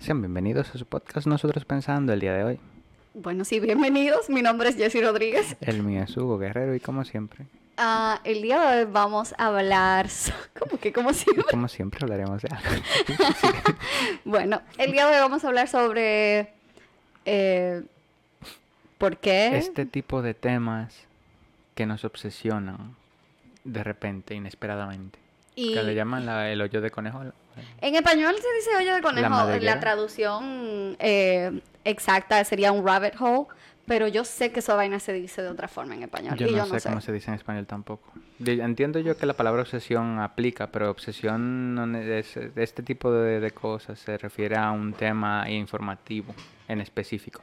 Sean bienvenidos a su podcast Nosotros Pensando el día de hoy. Bueno, sí, bienvenidos. Mi nombre es Jessy Rodríguez. El mío es Hugo Guerrero y como siempre. Ah, el día de hoy vamos a hablar... ¿Cómo que como siempre? Como siempre hablaremos de algo. Bueno, el día de hoy vamos a hablar sobre... eh, ¿Por qué? Este tipo de temas que nos obsesionan de repente, inesperadamente. Y Que le llaman la- el hoyo de conejo. en español se dice hoyo de conejo. La, madriguera. traducción eh, exacta sería un rabbit hole. Pero yo sé que esa vaina se dice de otra forma en español. Yo y no, yo sé, no sé. cómo se dice en español tampoco. Entiendo yo que la palabra obsesión aplica, pero obsesión no es, este tipo de, de cosas se refiere a un tema informativo en específico.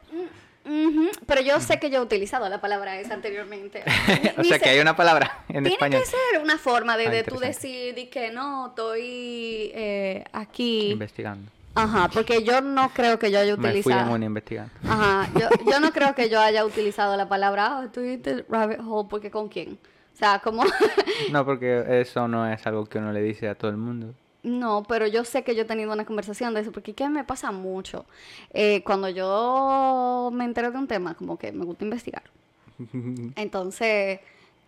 Ujú, Pero yo sé que yo he utilizado la palabra esa anteriormente. O sea que hay una palabra en Tiene español. que ser una forma de, Ah, de tú decir di que no, estoy eh, aquí. Investigando. Ajá, porque yo no creo que yo haya Me fui en utilizado. investigando. Ajá, yo, yo no creo que yo haya utilizado la palabra, oh, estoy en the rabbit hole, porque con quién. O sea, como. No, porque eso no es algo que uno le dice a todo el mundo. No, pero yo sé que yo he tenido una conversación de eso, porque ¿qué me pasa mucho? Eh, cuando yo me entero de un tema, como que me gusta investigar. Entonces,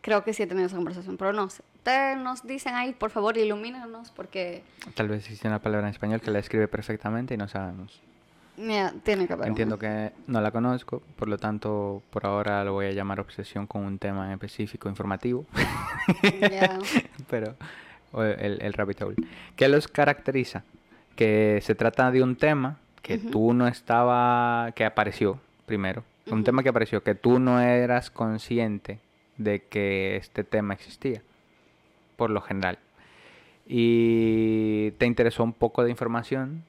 creo que sí he tenido esa conversación, pero no sé. Ustedes nos dicen ahí, por favor, ilumínanos, porque Tal vez existe una palabra en español que la escribe perfectamente y no sabemos. mira, tiene que haber. Entiendo una. que no la conozco, por lo tanto, por ahora lo voy a llamar obsesión con un tema en específico informativo, Ya. pero el, el rabbit hole. ¿Qué los caracteriza? Que se trata de un tema que tú no estaba, que apareció primero, un tema que apareció, que tú no eras consciente de que este tema existía, por lo general. Y te interesó un poco de información,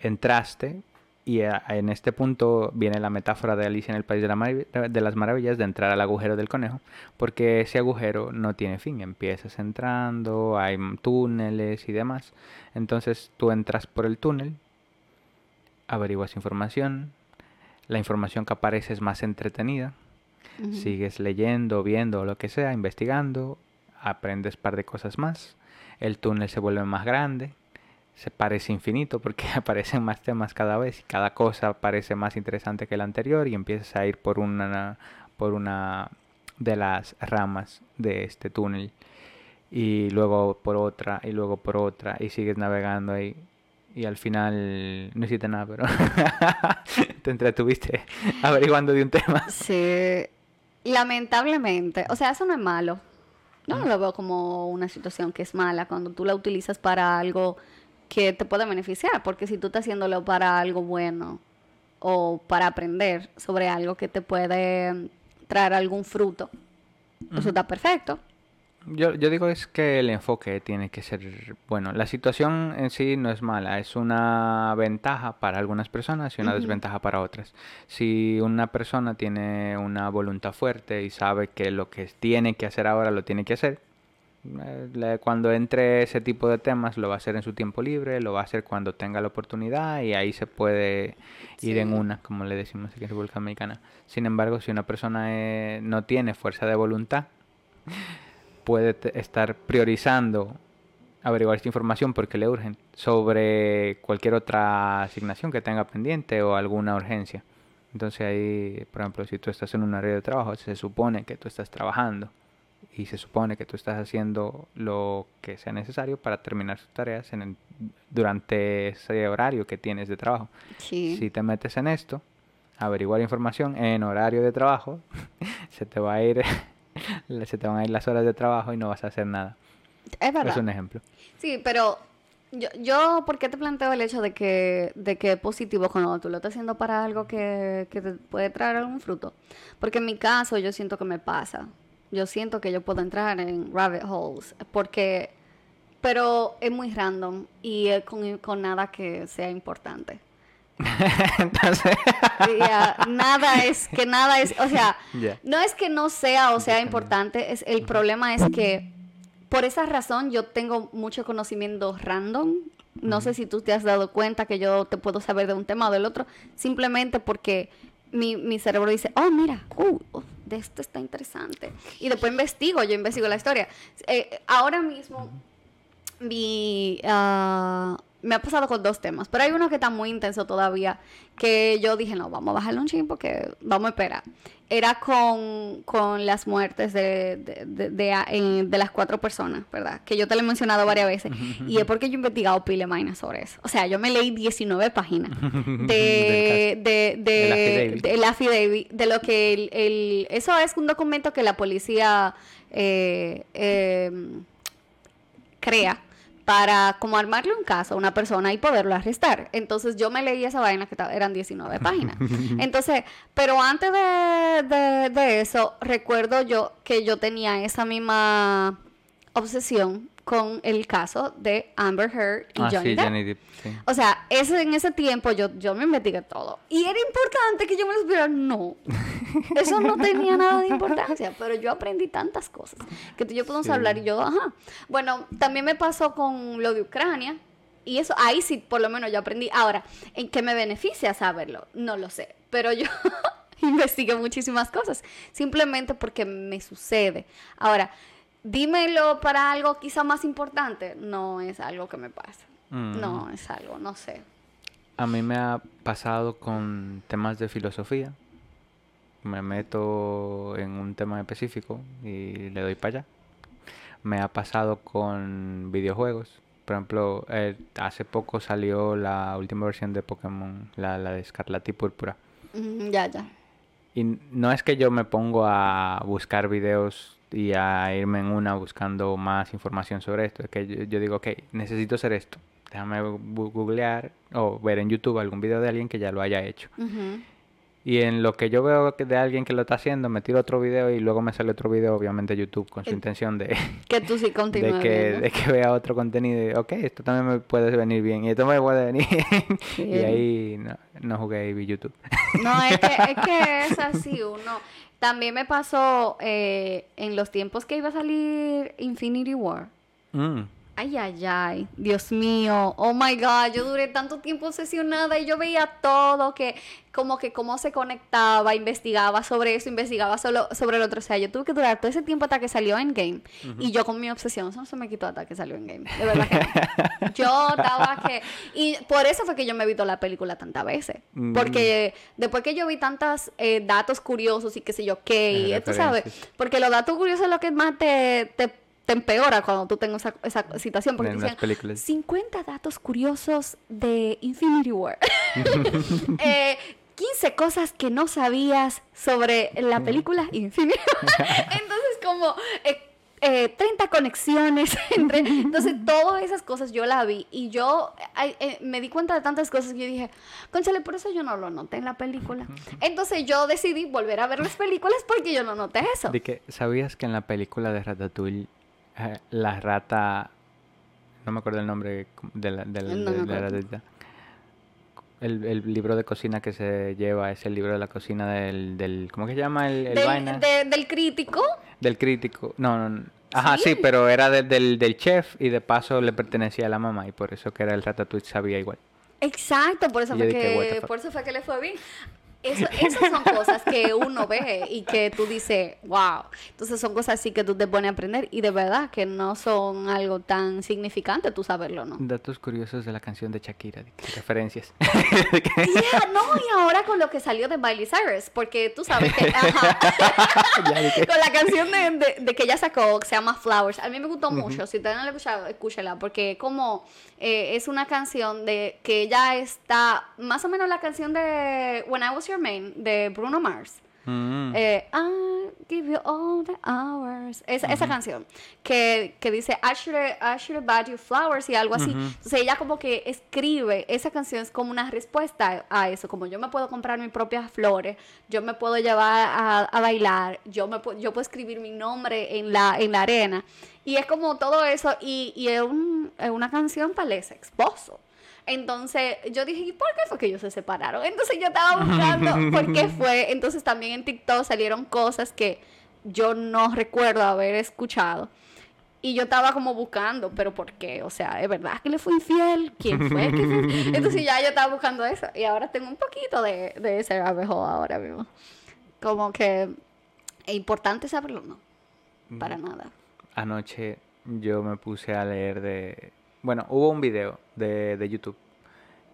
entraste y en este punto viene la metáfora de Alicia en el País de, la Marav- de las Maravillas de entrar al agujero del conejo, porque ese agujero no tiene fin, empiezas entrando, hay túneles y demás. Entonces tú entras por el túnel, averiguas información, la información que aparece es más entretenida, sigues leyendo, viendo lo que sea, investigando, aprendes par de cosas más, el túnel se vuelve más grande, se parece infinito porque aparecen más temas cada vez y cada cosa parece más interesante que la anterior y empiezas a ir por una por una de las ramas de este túnel y luego por otra y luego por otra y sigues navegando ahí y al final no hiciste nada pero te entretuviste averiguando de un tema. Sí, lamentablemente, o sea, eso no es malo. Yo no lo veo como una situación que es mala cuando tú la utilizas para algo que te pueda beneficiar, porque si tú estás haciéndolo para algo bueno o para aprender sobre algo que te puede traer algún fruto, eso está perfecto. Yo, yo digo es que el enfoque tiene que ser bueno. La situación en sí no es mala, es una ventaja para algunas personas y una desventaja para otras. Si una persona tiene una voluntad fuerte y sabe que lo que tiene que hacer ahora lo tiene que hacer, cuando entre ese tipo de temas lo va a hacer en su tiempo libre, lo va a hacer cuando tenga la oportunidad y ahí se puede ir en una, como le decimos aquí en República Dominicana. Sin embargo, si una persona eh, no tiene fuerza de voluntad, puede estar priorizando averiguar esta información porque le urgen sobre cualquier otra asignación que tenga pendiente o alguna urgencia. Entonces ahí, por ejemplo, si tú estás en un área de trabajo, se supone que tú estás trabajando y se supone que tú estás haciendo lo que sea necesario para terminar sus tareas en el- durante ese horario que tienes de trabajo. Sí. Si te metes en esto, averiguar información en horario de trabajo, se te va a ir se te van a ir las horas de trabajo y no vas a hacer nada. Es verdad. Es un ejemplo. Sí, pero yo, yo, ¿por qué te planteo el hecho de que, de que es positivo cuando tú lo estás haciendo para algo que, que te puede traer algún fruto? Porque en mi caso yo siento que me pasa. Yo siento que yo puedo entrar en rabbit holes porque, pero es muy random y con, con nada que sea importante. Entonces, nada es, que nada es, o sea, no es que no sea o sea importante, es, el problema es que por esa razón yo tengo mucho conocimiento random. No sé si tú te has dado cuenta que yo te puedo saber de un tema o del otro, simplemente porque mi, mi cerebro dice, oh, mira, uh, oh, de esto está interesante. Y después investigo, yo investigo la historia. Eh, ahora mismo, mi, ah, me ha pasado con dos temas, pero hay uno que está muy intenso todavía, que yo dije, no, vamos a bajarle un ching porque vamos a esperar. Era con, con las muertes de, de, de, las cuatro personas, ¿verdad? Que yo te lo he mencionado varias veces. y es porque yo he investigado pile vaina sobre eso. O sea, yo me leí 19 páginas de, de, de, de, el affidavit, de lo que el, el, Eso es un documento que la policía eh, eh, crea para como armarle un caso a una persona y poderlo arrestar. Entonces yo me leí esa vaina que eran 19 páginas. Entonces, pero antes de, de, eso, recuerdo yo que yo tenía esa misma obsesión con el caso de Amber Heard y ah, Johnny, Depp. O sea, ese, en ese tiempo yo, yo me investigué todo. Y era importante que yo me lo supiera. No, eso no tenía nada de importancia, pero yo aprendí tantas cosas que tú y yo podemos hablar y yo, ajá. Bueno, también me pasó con lo de Ucrania. Y eso, ahí sí, por lo menos yo aprendí. Ahora, ¿en qué me beneficia saberlo? No lo sé. Pero yo investigué muchísimas cosas. Simplemente porque me sucede. Ahora, dímelo para algo quizá más importante. No es algo que me pasa. Mm. No, es algo, no sé. A mí me ha pasado con temas de filosofía. Me meto en un tema específico y le doy para allá. Me ha pasado con videojuegos. Por ejemplo, eh, hace poco salió la última versión de Pokémon, la, la de Escarlata y Púrpura. ya, ya. Y no es que yo me pongo a buscar videos y a irme en una buscando más información sobre esto. Es que yo, yo digo, ok, necesito hacer esto déjame googlear o ver en YouTube algún video de alguien que ya lo haya hecho. Y en lo que yo veo de alguien que lo está haciendo, me tiro otro video y luego me sale otro video, obviamente YouTube, con su intención de... Que tú sí continúes de que, de que vea otro contenido y, ok, esto también me puede venir bien y esto me puede venir Y ahí no, no jugué y vi YouTube. No, es que, es que es así, uno... También me pasó eh, en los tiempos que iba a salir Infinity War. Mm. Ay, ay, ay, Dios mío, oh my God, yo duré tanto tiempo obsesionada y yo veía todo, que como que cómo se conectaba, investigaba sobre eso, investigaba solo sobre el otro. O sea, yo tuve que durar todo ese tiempo hasta que salió en game. Y yo con mi obsesión, eso no se me quitó hasta que salió en game. De verdad que Yo estaba que... Y por eso fue que yo me he visto la película tantas veces. Mm. Porque después que yo vi tantos eh, datos curiosos y qué sé yo qué, tú sabes, porque los datos curiosos es lo que más te, te te empeora cuando tú tengas esa, esa situación. Porque te 50 datos curiosos de Infinity War. eh, 15 cosas que no sabías sobre la película Infinity War. Entonces, como... Eh, eh, 30 conexiones entre... Entonces, todas esas cosas yo la vi y yo eh, me di cuenta de tantas cosas que yo dije, conchale, por eso yo no lo noté en la película. Entonces, yo decidí volver a ver las películas porque yo no noté eso. De que, ¿sabías que en la película de Ratatouille eh, la rata, no me acuerdo el nombre de la, de ratita. El, el, libro de cocina que se lleva es el libro de la cocina del, del ¿cómo que se llama? El, el del, vaina? del crítico. Del crítico, no, no, Ajá, sí, pero era del, del chef y de paso le pertenecía a la mamá y por eso que era el ratatouille sabía igual. Exacto, por eso, fue que, por eso fue que le fue bien. Eso, esas son cosas que uno ve y que tú dices, wow. Entonces son cosas así que tú te pones a aprender y de verdad que no son algo tan significante tú saberlo, ¿no? Datos curiosos de la canción de Shakira, referencias. Yeah, no, y ahora con lo que salió de Miley Cyrus, porque tú sabes que, con la canción de, de, que ella sacó, que se llama Flowers, a mí me gustó mucho, si ustedes no la escuchado, escúchela, porque como eh, es una canción de que ella está, más o menos la canción de When I Was Your Man de Bruno Mars. Mm. Eh, I give you all the hours. Esa, canción que, que, dice I should, I should have you flowers y algo así. Entonces ella como que escribe, esa canción es como una respuesta a eso, como yo me puedo comprar mis propias flores, yo me puedo llevar a, a bailar, yo, me, yo puedo escribir mi nombre en la, en la arena. Y es como todo eso y, y es, un, es una canción para el ex esposo. Entonces yo dije, ¿y por qué fue que ellos se separaron? Entonces yo estaba buscando por qué fue. Entonces también en TikTok salieron cosas que yo no recuerdo haber escuchado. Y yo estaba como buscando, pero ¿por qué? O sea, ¿es verdad que le fue infiel? ¿Quién fue? Entonces ya yo estaba buscando eso. Y ahora tengo un poquito de, de ese abejo ahora mismo. Como que es importante saberlo, ¿no? Para nada. Anoche yo me puse a leer de Bueno, hubo un video de, de YouTube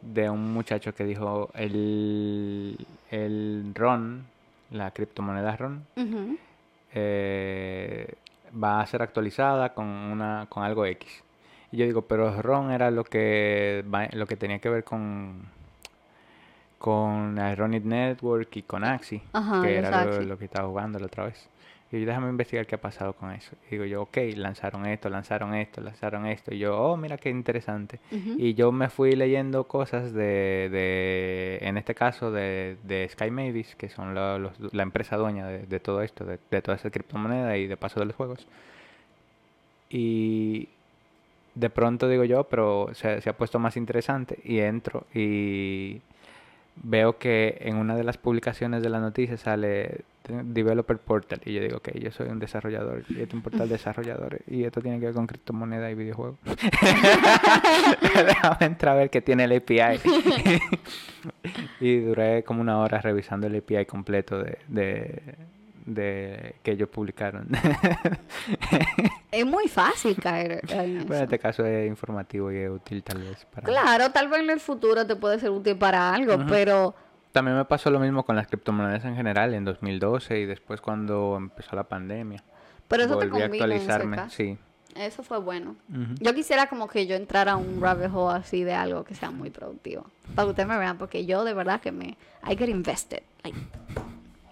de un muchacho que dijo el, el RON, la criptomoneda RON, eh, va a ser actualizada con una con algo X. Y yo digo, pero RON era lo que lo que tenía que ver con con Ironic Network y con Axie, Ajá, que era lo, lo que estaba jugando la otra vez. Y yo, déjame investigar qué ha pasado con eso. Y digo yo, ok, lanzaron esto, lanzaron esto, lanzaron esto. Y yo, oh, mira qué interesante. Ujú. Y yo me fui leyendo cosas de, de en este caso, de, de Sky Mavis, que son lo- los- la empresa dueña de, de todo esto, de, de toda esa criptomoneda y de paso de los juegos. Y de pronto digo yo, pero se, se ha puesto más interesante y entro y veo que en una de las publicaciones de la noticia sale Developer Portal y yo digo, ok, yo soy un desarrollador y este es un portal de desarrolladores y esto tiene que ver con criptomoneda y videojuegos. Déjame entrar a ver que tiene el API. y duré como una hora revisando el API completo de, de, de que ellos publicaron. Es muy fácil caer en este caso es informativo y es útil tal vez para... Claro, tal vez en el futuro te puede ser útil para algo, pero También me pasó lo mismo con las criptomonedas en general en 2012 y después cuando empezó la pandemia. pero eso te Volví a en ese actualizarme, sí. Eso fue bueno. Yo quisiera como que yo entrara a un rabbit hole así de algo que sea muy productivo. Para que ustedes me vean, porque yo de verdad que me... I get invested. like,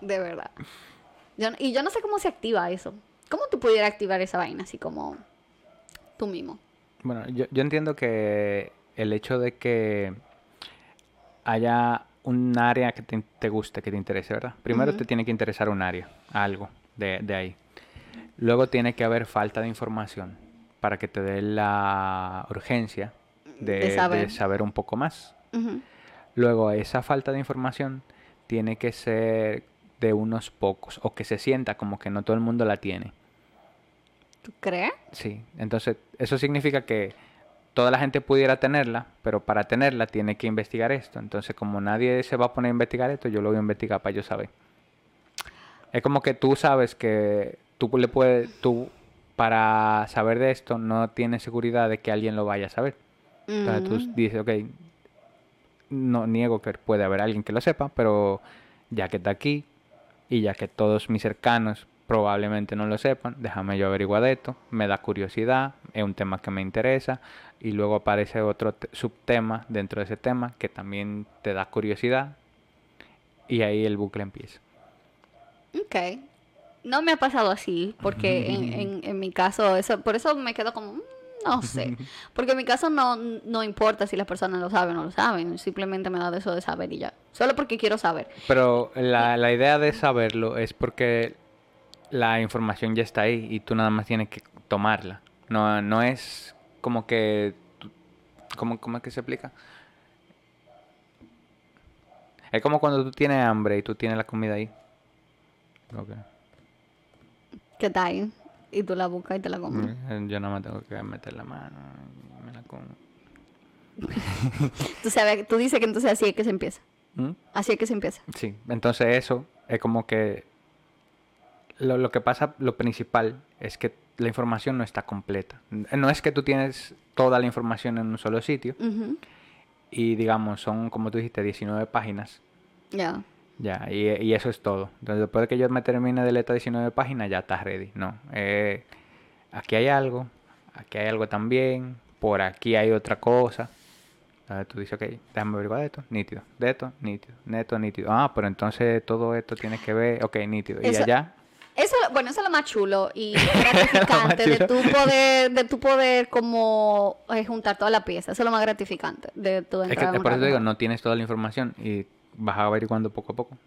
de verdad. Yo y yo no sé cómo se activa eso. ¿Cómo tú pudieras activar esa vaina así como tú mismo? Bueno, yo, yo entiendo que el hecho de que haya un área que te, te guste, que te interese, ¿verdad? Primero te tiene que interesar un área, algo de, de ahí. Luego tiene que haber falta de información para que te dé la urgencia de, De saber. de saber un poco más. Luego, esa falta de información tiene que ser de unos pocos o que se sienta como que no todo el mundo la tiene. ¿Tú crees? Sí, entonces eso significa que toda la gente pudiera tenerla, pero para tenerla tiene que investigar esto. Entonces, como nadie se va a poner a investigar esto, yo lo voy a investigar para yo saber. Es como que tú sabes que tú le puedes, tú para saber de esto no tienes seguridad de que alguien lo vaya a saber. Entonces tú Mm. dices, ok, no niego que puede haber alguien que lo sepa, pero ya que está aquí y ya que todos mis cercanos probablemente no lo sepan, déjame yo averiguar de esto, me da curiosidad, es un tema que me interesa y luego aparece otro te- subtema dentro de ese tema que también te da curiosidad y ahí el bucle empieza. Ok. No me ha pasado así, porque en, en, en mi caso, eso, por eso me quedo como, mm, no sé. Porque en mi caso no, no importa si las personas lo saben o no lo saben, simplemente me da de eso de saber y ya. Solo porque quiero saber. Pero la, la idea de saberlo es porque la información ya está ahí y tú nada más tienes que tomarla. No, no es como que... ¿Cómo, cómo es que se explica? Es como cuando tú tienes hambre y tú tienes la comida ahí. Ok. Que está ahí. Y tú la buscas y te la comes. Eh, Yo nada más tengo que meter la mano me la como. Tú, sabes, tú dices que entonces así es que se empieza. ¿Mm? Así es que se empieza. Sí, entonces eso es como que lo, lo que pasa, lo principal es que la información no está completa. No es que tú tienes toda la información en un solo sitio y digamos son, como tú dijiste, 19 páginas. Ya. Ya, y, y eso es todo. Entonces después de que yo me termine de leer estas 19 páginas ya está ready. No, eh, aquí hay algo, aquí hay algo también, por aquí hay otra cosa. Entonces tú dices, ok, déjame averiguar de esto, nítido, de esto, nítido, neto, nítido. Ah, pero entonces todo esto tiene que ver, ok, nítido. Y allá, Eso, bueno, eso es lo más chulo y gratificante de tu poder, de tu poder como eh, juntar toda la pieza. Eso es lo más gratificante de tu es que por eso te digo, no tienes toda la información y vas averiguando poco a poco.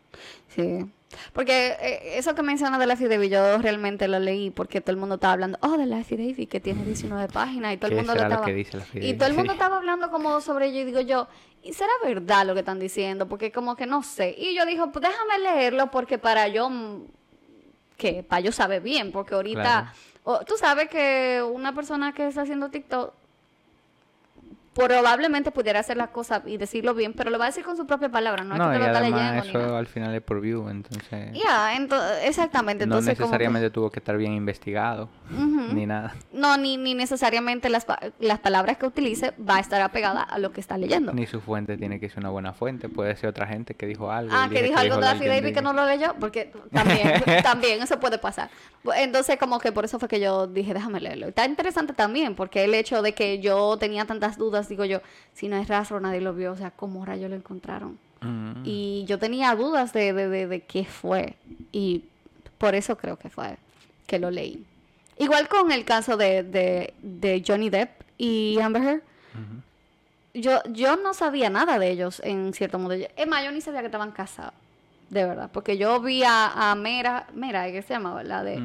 Sí. Porque eh, eso que mencionas de la David, yo realmente lo leí porque todo el mundo estaba hablando, oh, de la David que tiene 19 páginas y todo el ¿Qué mundo lo será lo estaba... que dice la y todo el mundo estaba hablando como sobre ello y digo yo, ¿y será verdad lo que están diciendo? Porque como que no sé. Y yo digo, pues déjame leerlo porque para yo, mm, que para yo saber bien, porque ahorita, Claro. o- tú sabes que una persona que está haciendo TikTok probablemente pudiera hacer la cosa y decirlo bien, pero lo va a decir con su propia palabra, no, es que y lo está además ni eso nada. al final es por view, entonces Ya, ento- exactamente. no Entonces, como que- necesariamente tuvo que estar bien investigado ni nada. No, ni, ni necesariamente las, pa- las palabras que utilice va a estar apegada a lo que está leyendo. Ni su fuente tiene que ser una buena fuente, puede ser otra gente que dijo algo. Ah, que dijo algo de la Daffy David que no lo leyó, porque también, también eso puede pasar. Entonces, como que por eso fue que yo dije, déjame leerlo. Está interesante también, porque el hecho de que yo tenía tantas dudas, digo yo, si no es rastro, nadie lo vio, o sea, ¿cómo rayos lo encontraron? Mm. Y yo tenía dudas de, de, de, de qué fue, y por eso creo que fue que lo leí. Igual con el caso de, de, de Johnny Depp y Amber Heard, yo, yo no sabía nada de ellos, en cierto modo. Es más, yo ni sabía que estaban casados. De verdad. Porque yo vi a, a Mera, Mera, ¿qué se llamaba? La de...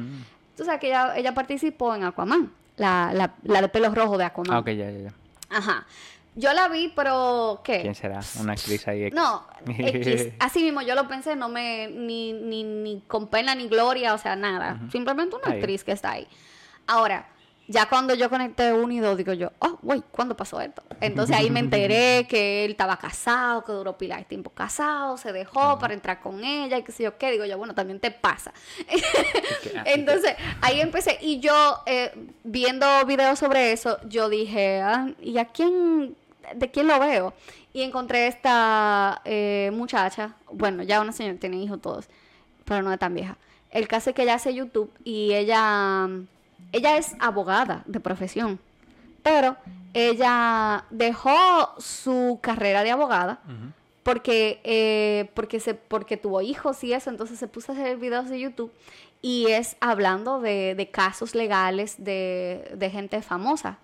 Tú sabes que ella, ella participó en Aquaman. La, la, la de pelo rojo de Aquaman. Ah, ok, ya, ya, ya. Ajá. Yo la vi, pero... ¿Qué? ¿Quién será? Una actriz ahí. X. No, X. Así mismo yo lo pensé, no me... Ni, ni, ni con pena ni gloria, o sea, nada. Simplemente una Ahí. actriz que está ahí. Ahora... Ya cuando yo conecté uno y dos, digo yo, oh, güey, ¿cuándo pasó esto? Entonces ahí me enteré que él estaba casado, que duró pila de tiempo casado, se dejó para entrar con ella y qué sé yo qué. Digo yo, bueno, también te pasa. Entonces ahí empecé y yo eh, viendo videos sobre eso, yo dije, ah, ¿y a quién, de quién lo veo? Y encontré esta eh, muchacha, bueno, ya una señora, tiene hijos todos, pero no es tan vieja. El caso es que ella hace YouTube y ella, ella es abogada de profesión, pero ella dejó su carrera de abogada porque eh, porque se porque tuvo hijos y eso entonces se puso a hacer videos de YouTube y es hablando de, de casos legales de, de gente famosa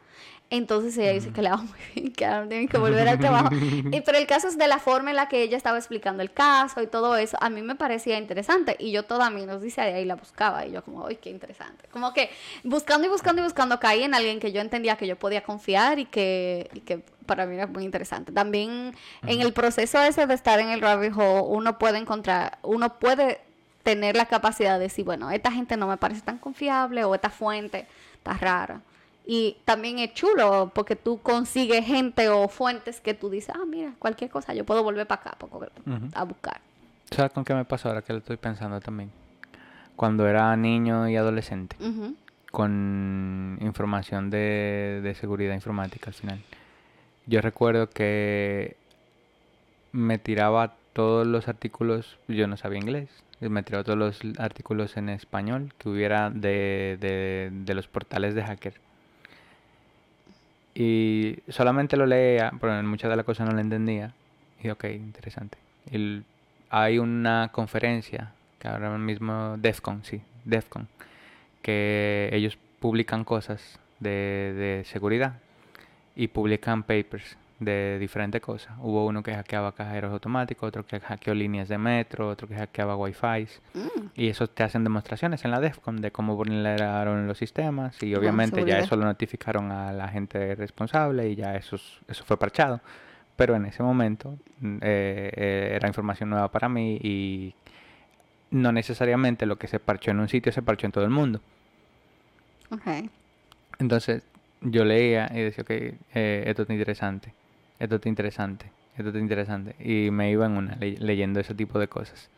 entonces ella dice que le va muy bien que ahora tienen que volver al trabajo. Y- pero el caso es de la forma en la que ella estaba explicando el caso y todo eso a mí me parecía interesante. Y yo toda mi noticia ahí la buscaba y yo como ay qué interesante como que buscando y buscando y buscando caí en alguien que yo entendía que yo podía confiar y que, y que para mí era muy interesante. También en el proceso ese de estar en el rabbit hole, uno puede encontrar, uno puede tener la capacidad de decir, bueno, esta gente no me parece tan confiable o esta fuente está rara. Y también es chulo porque tú consigues gente o fuentes que tú dices, ah, mira, cualquier cosa, yo puedo volver para acá a buscar. ¿Sabes con qué me pasó ahora que lo estoy pensando también? Cuando era niño y adolescente, con información de, de seguridad informática al final. Yo recuerdo que me tiraba todos los artículos, yo no sabía inglés, me tiraba todos los artículos en español que hubiera de, de, de los portales de hacker. Y solamente lo leía, pero en muchas de las cosas no lo entendía. Y ok, interesante. Hay una conferencia, que ahora mismo, DEFCON, sí, DEFCON, que ellos publican cosas de, de seguridad y publican papers de diferentes cosas. Hubo uno que hackeaba cajeros automáticos, otro que hackeó líneas de metro, otro que hackeaba wifi. Mm. Y eso te hacen demostraciones en la DEFCON de cómo vulneraron los sistemas y obviamente ya eso lo notificaron a la gente responsable y ya eso, es- eso fue parchado. Pero en ese momento mm, eh, eh, era información nueva para mí y no necesariamente lo que se parchó en un sitio se parchó en todo el mundo. Ok. Entonces yo leía y decía, ok, eh, esto está interesante, esto está interesante, esto está interesante. Y me iba en una le- leyendo ese tipo de cosas.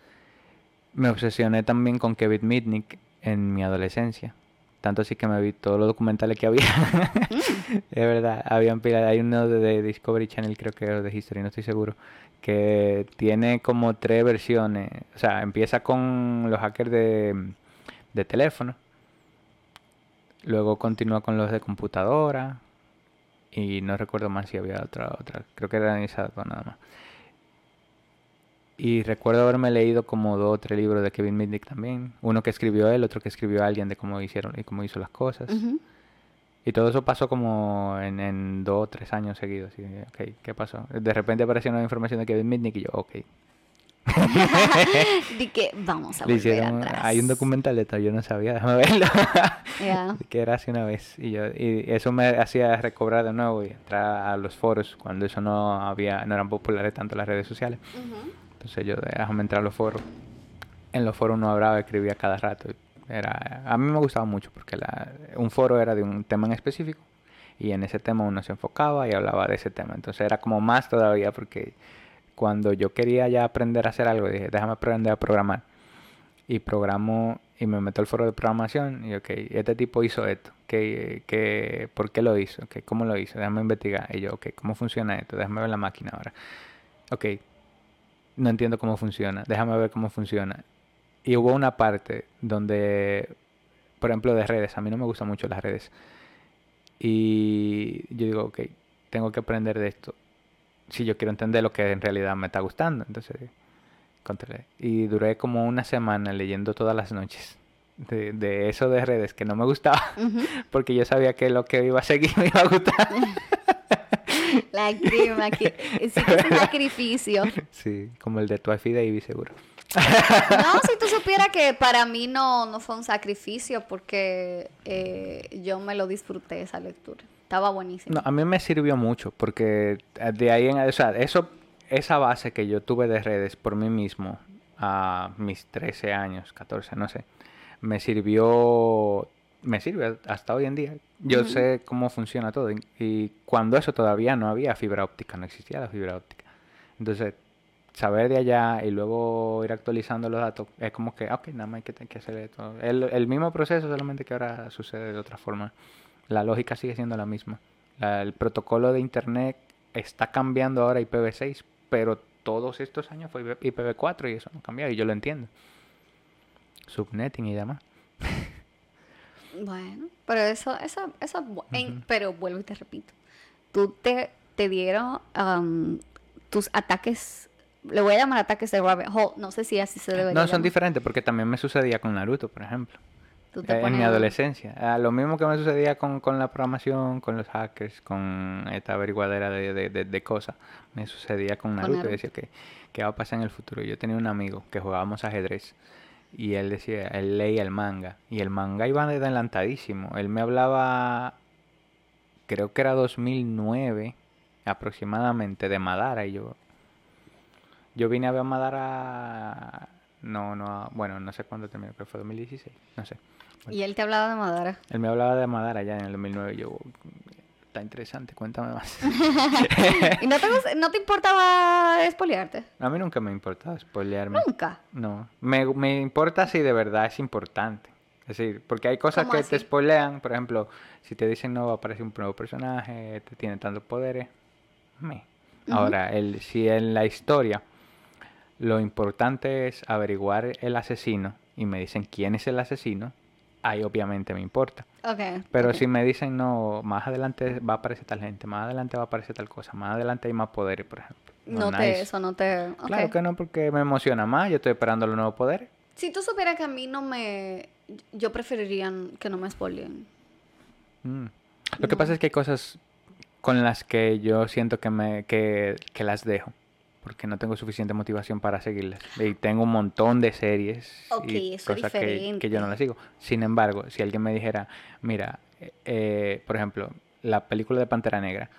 Me obsesioné también con Kevin Mitnick en mi adolescencia. Tanto así que me vi todos los documentales que había. es verdad, habían pila- Hay uno de, Discovery Channel, creo que es de History, no estoy seguro. Que tiene como tres versiones. O sea, empieza con los hackers de, de teléfono. Luego continúa con los de computadora. Y no recuerdo más si había otra, otra. Creo que eran esas dos nada más. Y recuerdo haberme leído como dos o tres libros de Kevin Mitnick también. Uno que escribió él, otro que escribió alguien de cómo hicieron y cómo hizo las cosas. Ujú. Y todo eso pasó como en, en dos o tres años seguidos. Y, ok, ¿qué pasó? De repente apareció una información de Kevin Mitnick y yo, ok. Di que vamos a volver hicieron, atrás. hay un documental de esto, yo no sabía, déjame verlo. Ya. que era hace una vez. Y, yo, y eso me hacía recobrar de nuevo y entrar a los foros cuando eso no había, no eran populares tanto las redes sociales. Ujú. Entonces yo déjame entrar a los foros. En los foros uno hablaba, escribía cada rato. Era, a mí me gustaba mucho porque la, un foro era de un tema en específico Y en ese tema uno se enfocaba y hablaba de ese tema. Entonces era como más todavía porque cuando yo quería ya aprender a hacer algo, dije, déjame aprender a programar. Y programo y me meto al foro de programación y ok, este tipo hizo esto, que, que, ¿por qué lo hizo? ¿Cómo lo hizo? Déjame investigar. Y yo, ok, ¿cómo funciona esto? Déjame ver la máquina ahora. Ok, no entiendo cómo funciona, déjame ver cómo funciona. Y hubo una parte donde, por ejemplo, de redes, a mí no me gustan mucho las redes. Y yo digo, ok, tengo que aprender de esto si yo quiero entender lo que en realidad me está gustando. Entonces, controlé. Y duré como una semana leyendo todas las noches de, de eso de redes que no me gustaba, porque yo sabía que lo que iba a seguir me iba a gustar. La crema, que es un sacrificio. Sí, como el de tu David seguro. No, si tú supieras que para mí no, no fue un sacrificio porque eh, yo me lo disfruté esa lectura. Estaba buenísimo. No, a mí me sirvió mucho porque de ahí en, o sea, eso, esa base que yo tuve de redes por mí mismo a mis 13 años, 14, no sé, me sirvió, me sirve hasta hoy en día. Yo sé cómo funciona todo y cuando eso todavía no había fibra óptica, no existía la fibra óptica. Entonces, saber de allá y luego ir actualizando los datos, es como que, ok, nada más hay que, que hacer esto. El, el mismo proceso, solamente que ahora sucede de otra forma. La lógica sigue siendo la misma. el protocolo de Internet está cambiando ahora IPv6, pero todos estos años fue IPv4 y eso no ha cambiado y yo lo entiendo. Subnetting y demás. Bueno, pero eso, eso, eso, pero vuelvo y te repito, tú te, te dieron um, tus ataques le voy a llamar ataques de rabbit hole. No sé si así se debería. No, son diferentes porque también me sucedía con Naruto, por ejemplo. Eh, en mi adolescencia. Ah, lo mismo que me sucedía con, con, la programación, con los hackers, con esta averiguadera de, de, de, cosas. Me sucedía con Naruto, y decía que qué va a pasar en el futuro. Yo tenía un amigo que jugábamos ajedrez y él decía, él leía el manga y el manga iba adelantadísimo. Él me hablaba, creo que era 2009 aproximadamente, de Madara y yo, yo vine a ver a Madara, no, no, bueno, no sé cuándo terminó, pero fue 2016, no sé. ¿Y él te hablaba de Madara? Él me hablaba de Madara ya en el 2009, yo, está interesante, cuéntame más. ¿Y no te, no te importaba espolearte? A mí nunca me importaba espolearme. ¿Nunca? No, me, me importa si de verdad es importante. Es decir, porque hay cosas que te spoilean, por ejemplo, si te dicen no va a aparecer un nuevo personaje, te tiene tantos poderes, me. Ahora, el, si en la historia lo importante es averiguar el asesino y me dicen quién es el asesino, ahí obviamente me importa. Okay, Pero si me dicen, no, más adelante va a aparecer tal gente, más adelante va a aparecer tal cosa, más adelante hay más poderes, por ejemplo. No, te, eso no te... Claro que no, porque me emociona más, yo estoy esperando los nuevos poderes. Si tú supieras que a mí no me... Yo preferiría que no me spoilen. Mm. Lo que pasa es que hay cosas con las que yo siento que, me, que, que las dejo porque no tengo suficiente motivación para seguirlas. Y tengo un montón de series y cosas que, que, yo no las sigo. Sin embargo, si alguien me dijera, mira, eh, por ejemplo, la película de Pantera Negra,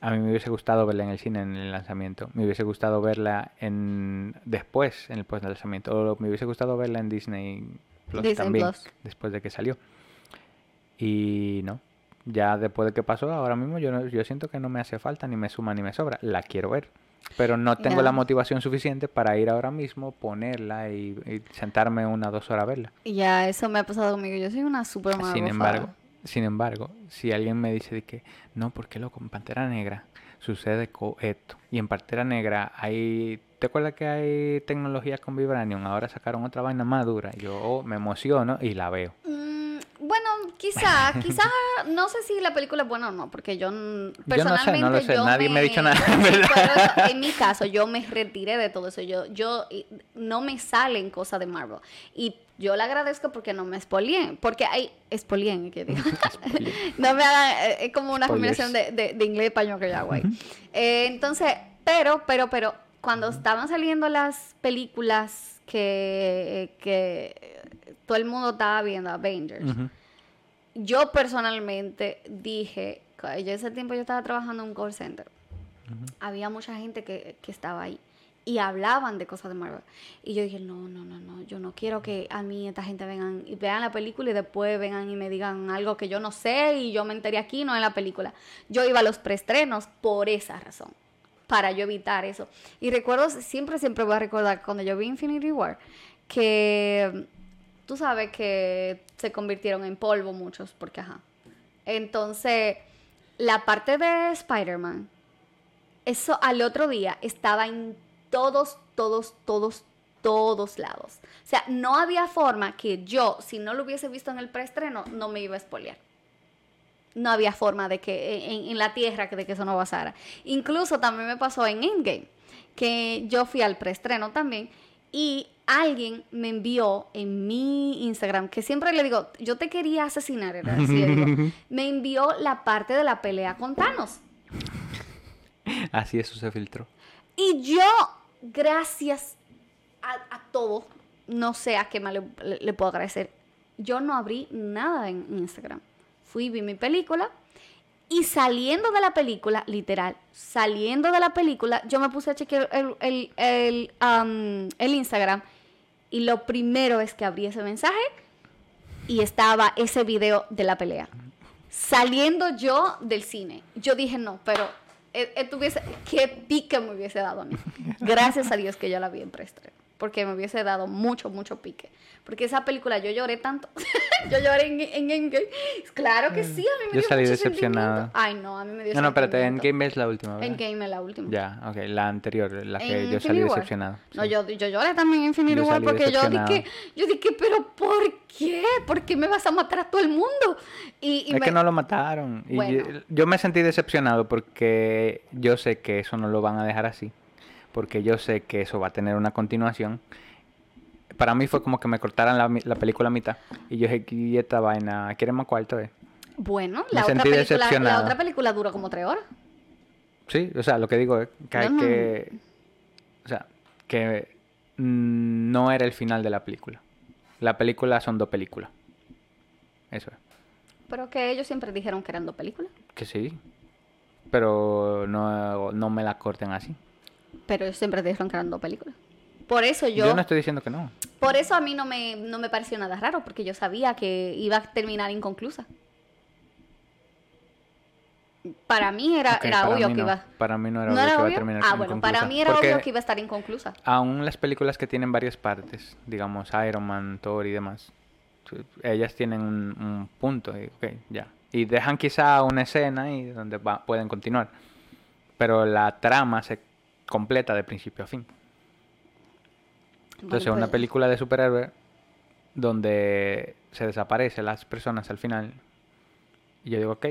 a mí me hubiese gustado verla en el cine en el lanzamiento, me hubiese gustado verla en después, en el post lanzamiento, o me hubiese gustado verla en Disney Plus también, después de que salió. Y no, ya después de que pasó, ahora mismo yo, yo siento que no me hace falta, ni me suma ni me sobra, la quiero ver pero no tengo la motivación suficiente para ir ahora mismo, ponerla y, sentarme una o dos horas a verla. Ya, eso me ha pasado conmigo. Yo soy una super Sin embargo, sin embargo, si alguien me dice de que no, porque loco, en Pantera Negra sucede esto. Y en Pantera Negra hay. ¿Te acuerdas que hay tecnología con Vibranium? Ahora sacaron otra vaina más dura. Yo oh, me emociono y la veo. Bueno, quizá, quizá, no sé si la película es buena o no, porque yo personalmente. Yo no sé, no lo sé, nadie me, ha dicho nada. en mi caso, yo me retiré de todo eso. Yo, yo no me salen cosas de Marvel. Y yo le agradezco porque no me expolien. Porque hay. Expolien, que digo. no me hagan. Eh, es como una combinación de, de, inglés y español que yo hago ahí. Eh, entonces, pero, pero, pero, cuando estaban saliendo las películas que, que todo el mundo estaba viendo Avengers. Yo personalmente dije, yo ese tiempo yo estaba trabajando en un call center. Había mucha gente que, estaba ahí. y hablaban de cosas de Marvel. Y yo dije, no, no, no, no, yo no quiero que a mí esta gente vengan y vean la película y después vengan y me digan algo que yo no sé y yo me enteré aquí, no en la película. Yo iba a los preestrenos por esa razón, para yo evitar eso. Y recuerdo, siempre, siempre voy a recordar cuando yo vi Infinity War, que tú sabes que se convirtieron en polvo muchos, porque ajá. Entonces, la parte de Spider-Man, eso al otro día estaba en todos, todos, todos, todos lados. O sea, no había forma que yo, si no lo hubiese visto en el preestreno, no me iba a spoilear. No había forma de que en, la tierra de que eso no pasara. Incluso también me pasó en Endgame, que yo fui al preestreno también y alguien me envió en mi Instagram, que siempre le digo, yo te quería asesinar, era me envió la parte de la pelea con Thanos. Así eso se filtró. Y yo, gracias a, todo, no sé a qué más le, puedo agradecer, yo no abrí nada en, Instagram. Fui, vi mi película, y saliendo de la película, literal, saliendo de la película, yo me puse a chequear el, el, el, el Instagram y lo primero es que abrí ese mensaje y estaba ese video de la pelea. Saliendo yo del cine, yo dije, no, pero eh, tuviese, qué pique me hubiese dado a mí. Gracias a Dios que yo la vi en preestreno porque me hubiese dado mucho, mucho pique. Porque esa película yo lloré tanto. yo lloré en, en, Endgame. Claro que sí, a mí me yo salí decepcionada. Ay, no, a mí me dio No, no, espérate, Endgame es la última, ¿verdad? Endgame es la última. Ya, ok, la anterior, la que yo salí decepcionada. No, yo, yo lloré también en Infinity War porque yo dije, yo dije, pero ¿por qué? ¿Por qué me vas a matar a todo el mundo? Y, es que no lo mataron. Y yo me sentí decepcionado porque yo sé que eso no lo van a dejar así porque yo sé que eso va a tener una continuación. Para mí fue como que me cortaran la, película a mitad. Y yo dije, ¿y esta vaina? ¿Quieren más cuarto? Eh? Bueno, la otra, película, la otra película dura como tres horas. Sí, o sea, lo que digo es que hay que... O sea, que no era el final de la película. La película son dos películas. Eso es. Pero que ellos siempre dijeron que eran dos películas. Que sí. Pero no, no me la corten así. Pero ellos siempre eran dos películas. Por eso yo... Yo no estoy diciendo que no. Por eso a mí no me, no me pareció nada raro, porque yo sabía que iba a terminar inconclusa. Para mí era, era obvio que iba... Para mí no era, obvio que iba a terminar Ah, bueno, para mí era obvio que iba a estar inconclusa. Aún las películas que tienen varias partes, digamos Iron Man, Thor y demás, ellas tienen un, punto, y, ya. Y dejan quizá una escena y donde pueden continuar. Pero la trama se completa de principio a fin. Entonces, una pues película de superhéroe donde se desaparecen las personas al final. Y yo digo, ok.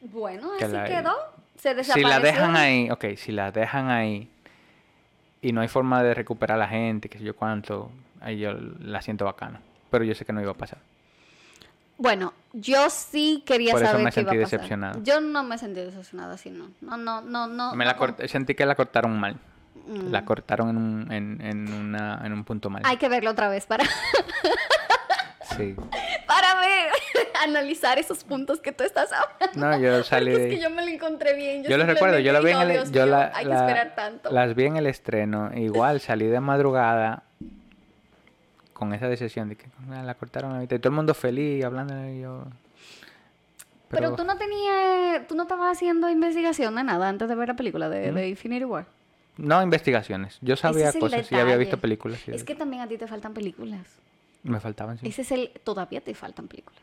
Bueno, así quedó. Se desapareció. Si la dejan ahí, ok, si la dejan ahí y no hay forma de recuperar a la gente, que sé yo cuánto, ahí yo la siento bacana. Pero yo sé que no iba a pasar. Bueno, yo sí quería Por eso me sentí decepcionado. Yo no me sentí decepcionado así, no. No, no, no, no. Me la sentí que la cortaron mal. Mm. La cortaron en un, en, en, una, en un punto mal. Hay que verlo otra vez para... sí. Para ver, analizar esos puntos que tú estás hablando. No, yo salí Porque es que yo me lo encontré bien. Yo, lo recuerdo, yo lo vi en el... yo la, hay que esperar tanto. Las vi en el estreno. Igual salí de madrugada con esa decisión de que ah, la cortaron a mitad. Y todo el mundo feliz hablando de ello. Pero, tú no tenías, tú no estabas haciendo investigación de nada antes de ver la película de, Infinity War. No investigaciones. Yo sabía cosas y había visto películas. es que también a ti te faltan películas. Me faltaban, sí. Ese es el, todavía te faltan películas.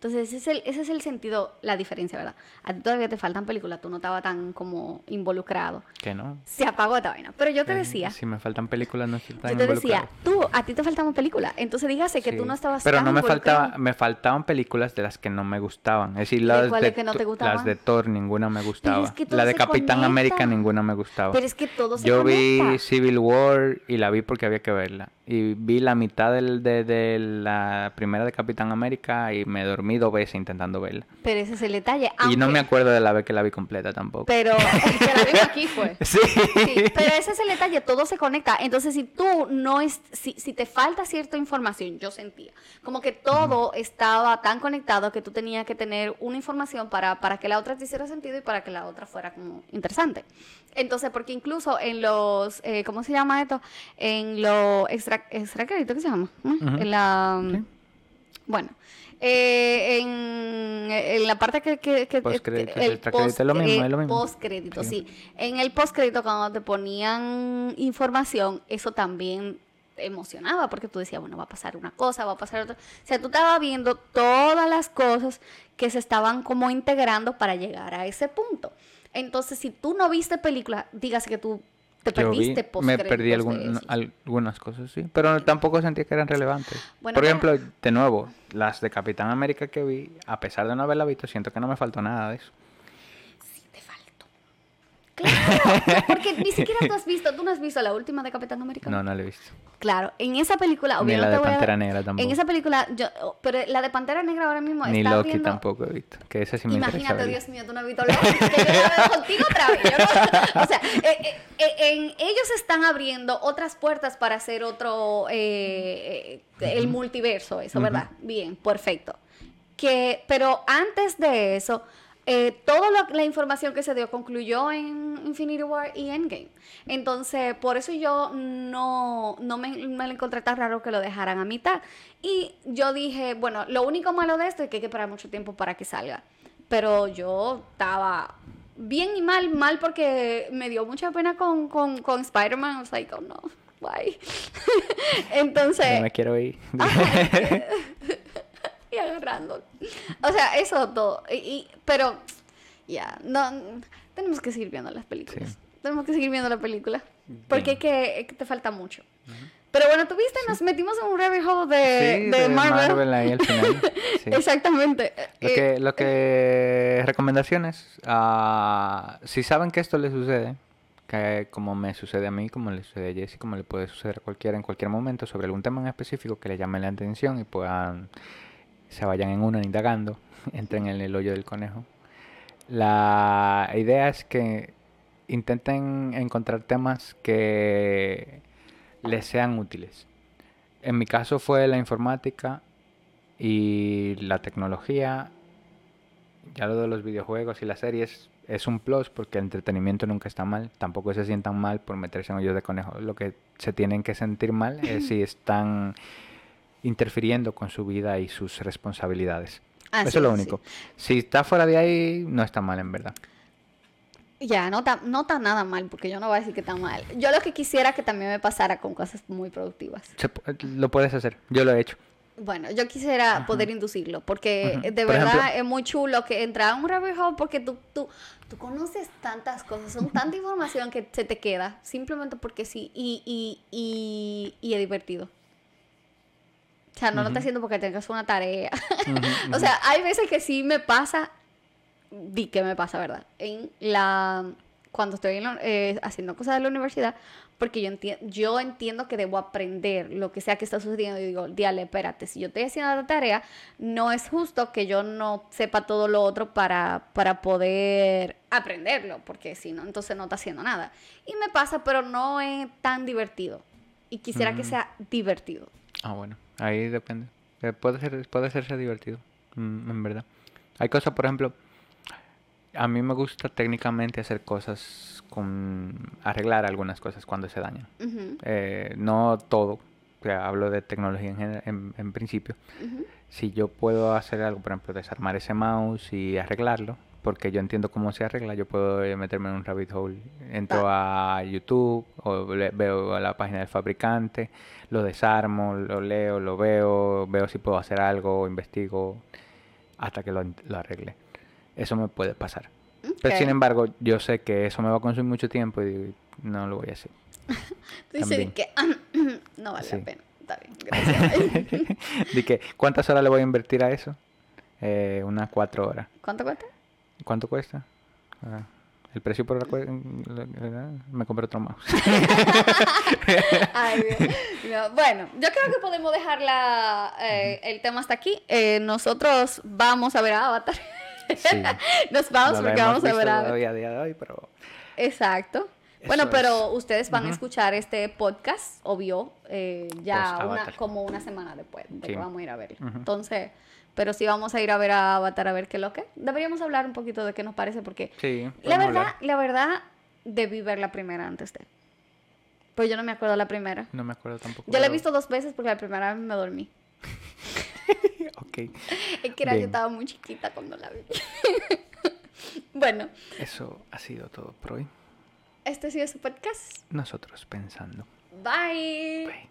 Entonces, ese es, el, ese es el sentido, la diferencia, ¿verdad? A ti todavía te faltan películas, tú no estabas tan como involucrado. Que no. Se apagó esta vaina. Pero yo te decía. Si me faltan películas, no estoy tan Yo te decía, tú, a ti te faltan películas. Entonces dígase que tú no estabas Pero no me faltaba, me faltaban películas de las que no me gustaban. Es decir, las de, que no te gustaban? las de Thor, ninguna me gustaba. la de Capitán América, ninguna me gustaba. Pero es que todo se Yo vi Civil War y la vi porque había que verla. Y vi la mitad del, de, de la primera de Capitán América y me dormí dormí dos veces intentando verla. Pero ese es el detalle. Y no me acuerdo de la vez que la vi completa tampoco. Pero el que la vimos aquí fue. Sí. Sí, pero ese es el detalle, todo se conecta. Entonces, si tú no es, si, si te falta cierta información, yo sentía como que todo estaba tan conectado que tú tenías que tener una información para, para que la otra te hiciera sentido y para que la otra fuera como interesante. Entonces, porque incluso en los, eh, ¿cómo se llama esto? En los extra, extra crédito, ¿qué se llama? En la, Sí. bueno, eh, en, en la parte que, que, que- Postcrédito, el extracrédito, es lo mismo, post- es lo mismo. postcrédito, sí. En el postcrédito cuando te ponían información, eso también te emocionaba porque tú decías, bueno, va a pasar una cosa, va a pasar otra. O sea, tú estabas viendo todas las cosas que se estaban como integrando para llegar a ese punto. Entonces, si tú no viste película, dígase que tú te Yo vi- perdiste me perdí algún- algunas cosas, sí. Pero tampoco sentía que eran relevantes. Bueno, Por ejemplo, de nuevo, las de Capitán América que vi, a pesar de no haberla visto, siento que no me faltó nada de eso. Claro, porque ni siquiera tú has visto, tú no has visto la última de Capitán América. No, no la he visto. Claro, en esa película, Ni obviamente la de a- Pantera Negra tampoco. En esa película, yo, pero la de Pantera Negra ahora mismo Ni está Loki viendo... tampoco he visto. Que esa sí me Imagínate. Dios mío, tú no has visto Loki, que yo la veo contigo otra vez. no- o sea, eh, eh, eh, en- ellos están abriendo otras puertas para hacer otro, eh, el multiverso, eso, ¿verdad? Bien, perfecto. Que, pero antes de eso, eh, toda la información que se dio concluyó en Infinity War y Endgame. Entonces, por eso yo no, no me, me lo encontré tan raro que lo dejaran a mitad. Y yo dije, bueno, lo único malo de esto es que hay que esperar mucho tiempo para que salga. Pero yo estaba bien y mal, mal porque me dio mucha pena con, con, con Spider-Man. I was like, oh no, why? Entonces, No me quiero ir. y agarrando. O sea, eso todo. Y, y- pero, ya, no, tenemos que seguir viendo las películas. Sí. Tenemos que seguir viendo la película. Porque es que, que te falta mucho. Pero bueno, tú viste, nos metimos en un rabbit hole de, Sí, de Marvel. ahí al final. Sí. Exactamente. Lo Eh, que, lo que recomendaciones, ah, si saben que esto les sucede, que como me sucede a mí, como le sucede a Jesse, como le puede suceder a cualquiera en cualquier momento sobre algún tema en específico que le llame la atención y puedan se vayan en una indagando, entren en el hoyo del conejo. La idea es que intenten encontrar temas que les sean útiles. En mi caso fue la informática y la tecnología. Ya lo de los videojuegos y las series es un plus porque el entretenimiento nunca está mal. Tampoco se sientan mal por meterse en hoyos de conejo. Lo que se tienen que sentir mal es si están interfiriendo con su vida y sus responsabilidades. así Eso es lo sí. único. Si está fuera de ahí, no está mal en verdad. Ya, no está, no está nada mal, porque yo no voy a decir que está mal. Yo lo que quisiera que también me pasara con cosas muy productivas. Se lo puedes hacer. Yo lo he hecho. Bueno, yo quisiera poder inducirlo, porque de Por verdad ejemplo- es muy chulo que entrar a un rabbit hole porque tú, tú, tú conoces tantas cosas, son tanta información que se te queda, simplemente porque sí, y, y, y, y es divertido. O sea, no lo estás haciendo porque tengas una tarea. O sea, hay veces que sí me pasa, di que me pasa, ¿verdad? En la, cuando estoy en la- eh, haciendo cosas de la universidad, porque yo, enti- yo entiendo que debo aprender lo que sea que está sucediendo. Y digo, diale, espérate, si yo estoy haciendo la tarea, no es justo que yo no sepa todo lo otro para, para poder aprenderlo, porque si no, entonces no está haciendo nada. Y me pasa, pero no es tan divertido. Y quisiera que Mm. sea divertido. Ah, bueno, ahí depende. Eh, Puede ser, puede serse divertido, mm, en verdad. Hay cosas, por ejemplo, a mí me gusta técnicamente hacer cosas con arreglar algunas cosas cuando se dañan. Eh, no todo, o sea, hablo de tecnología en, en, en principio. Si yo puedo hacer algo, por ejemplo, desarmar ese mouse y arreglarlo, porque yo entiendo cómo se arregla, yo puedo eh, meterme en un rabbit hole. Entro a YouTube o veo la página del fabricante, lo desarmo, lo leo, lo veo, veo si puedo hacer algo, investigo hasta que lo, arregle. Eso me puede pasar. Pero sin embargo, yo sé que eso me va a consumir mucho tiempo y digo, no lo voy a hacer. Tú dices que no vale Sí. la pena. Está bien, gracias. que, ¿cuántas horas le voy a invertir a eso? Eh, unas cuatro horas. ¿Cuánto cuesta? ¿Cuánto cuesta? Ah, El precio por la cue- me compré otro mouse. Ay, Dios. No, Bueno, yo creo que podemos dejar la, eh, el tema hasta aquí. Eh, nosotros vamos a ver a Avatar. Sí. Nos vamos No porque vamos a ver a Avatar. a día de hoy, pero Exacto. Bueno, pero es. ustedes van a escuchar este podcast, obvio, eh, ya una, como una semana después de Sí. que vamos a ir a verlo. Entonces, pero sí vamos a ir a ver a Avatar a ver qué es lo que. Deberíamos hablar un poquito de qué nos parece porque sí. la verdad, hablar. la verdad debí ver la primera antes de. Pues yo no me acuerdo la primera. No me acuerdo tampoco. Yo la he visto dos veces porque la primera vez me dormí. Ok. Es que era, yo estaba muy chiquita cuando la vi. bueno, Eso ha sido todo por hoy. este ha sido su podcast. Nosotros pensando. Bye. Bye.